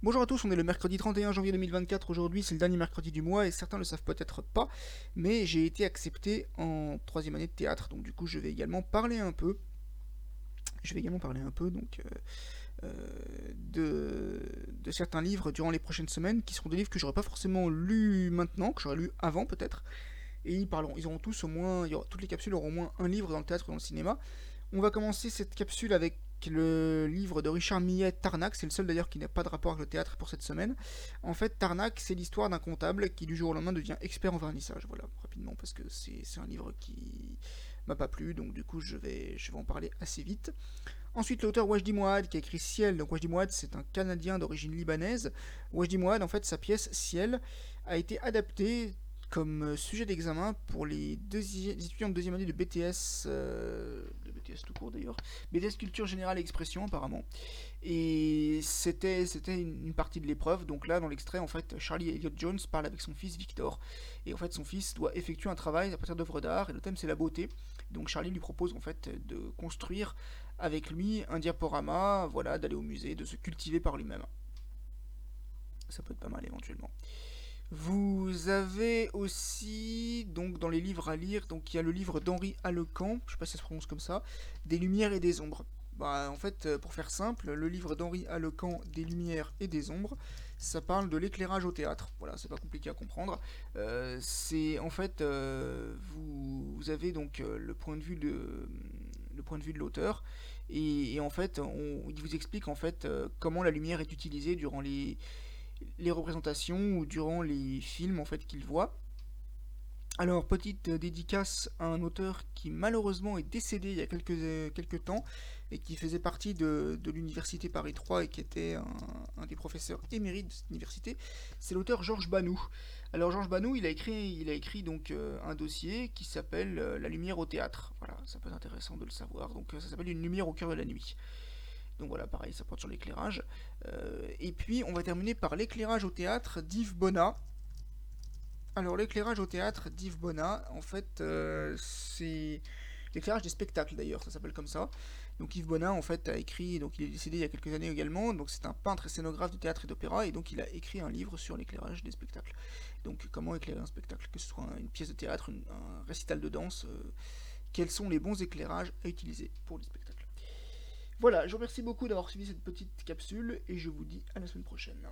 Bonjour à tous, on est le mercredi 31 janvier 2024. Aujourd'hui, c'est le dernier mercredi du mois et certains ne le savent peut-être pas, mais j'ai été accepté en troisième année de théâtre, donc du coup, je vais également parler un peu. Je vais également parler un peu donc euh, euh, de, certains livres durant les prochaines semaines, qui seront des livres que j'aurais pas forcément lus maintenant, que j'aurais lu avant peut-être. Et ils parleront, ils auront tous au moins, toutes les capsules auront au moins un livre dans le théâtre et dans le cinéma. On va commencer cette capsule avec le livre de Richard Millet, Tarnac, c'est le seul d'ailleurs qui n'a pas de rapport avec le théâtre pour cette semaine. En fait, Tarnac, c'est l'histoire d'un comptable qui du jour au lendemain devient expert en vernissage. Voilà, rapidement, parce que c'est un livre qui m'a pas plu, donc du coup je vais, en parler assez vite. Ensuite, l'auteur Wajdi Mouad qui a écrit Ciel. Donc Wajdi Mouad, c'est un Canadien d'origine libanaise. Wajdi Mouad, en fait, sa pièce Ciel a été adaptée comme sujet d'examen pour les, étudiants de deuxième année de BTS, euh, Tout court d'ailleurs, BTS Culture Générale et Expression apparemment. Et c'était c'était une, partie de l'épreuve. Donc là, dans l'extrait, en fait, Charlie Elliott Jones parle avec son fils Victor. Et en fait, son fils doit effectuer un travail à partir d'œuvres d'art. Et le thème, c'est la beauté. Donc Charlie lui propose en fait de construire avec lui un diaporama, voilà, d'aller au musée, de se cultiver par lui-même. Ça peut être pas mal éventuellement. Vous avez aussi, donc dans les livres à lire, donc il y a le livre d'Henri Alecan, je sais pas si ça se prononce comme ça, Des Lumières et des Ombres. Bah, en fait, euh, pour faire simple, le livre d'Henri Alecan, Des Lumières et des Ombres, ça parle de l'éclairage au théâtre. Voilà, c'est pas compliqué à comprendre. Euh, c'est en fait, euh, vous, avez donc le point de vue de le point de vue de l'auteur, et, en fait, il vous explique en fait comment la lumière est utilisée durant les les représentations ou durant les films en fait qu'il voit. Alors, petite dédicace à un auteur qui malheureusement est décédé il y a quelques, euh, quelques temps et qui faisait partie de, l'université Paris 3 et qui était un, des professeurs émérites de cette université, c'est l'auteur Georges Banou. Alors Georges Banou, il a écrit, il a écrit donc euh, un dossier qui s'appelle euh, La lumière au théâtre. Voilà, ça peut être intéressant de le savoir. Donc ça s'appelle Une lumière au cœur de la nuit. Donc voilà, pareil, ça porte sur l'éclairage. Euh, et puis, on va terminer par l'éclairage au théâtre d'Yves Bonnat. Alors, l'éclairage au théâtre d'Yves Bonnat, en fait, euh, c'est l'éclairage des spectacles d'ailleurs, ça s'appelle comme ça. Donc Yves Bonnat en fait a écrit, donc il est décédé il y a quelques années également, donc c'est un peintre et scénographe de théâtre et d'opéra, et donc il a écrit un livre sur l'éclairage des spectacles. Donc comment éclairer un spectacle, que ce soit une pièce de théâtre, un récital de danse, euh, quels sont les bons éclairages à utiliser pour les spectacles? Voilà, je vous remercie beaucoup d'avoir suivi cette petite capsule et je vous dis à la semaine prochaine.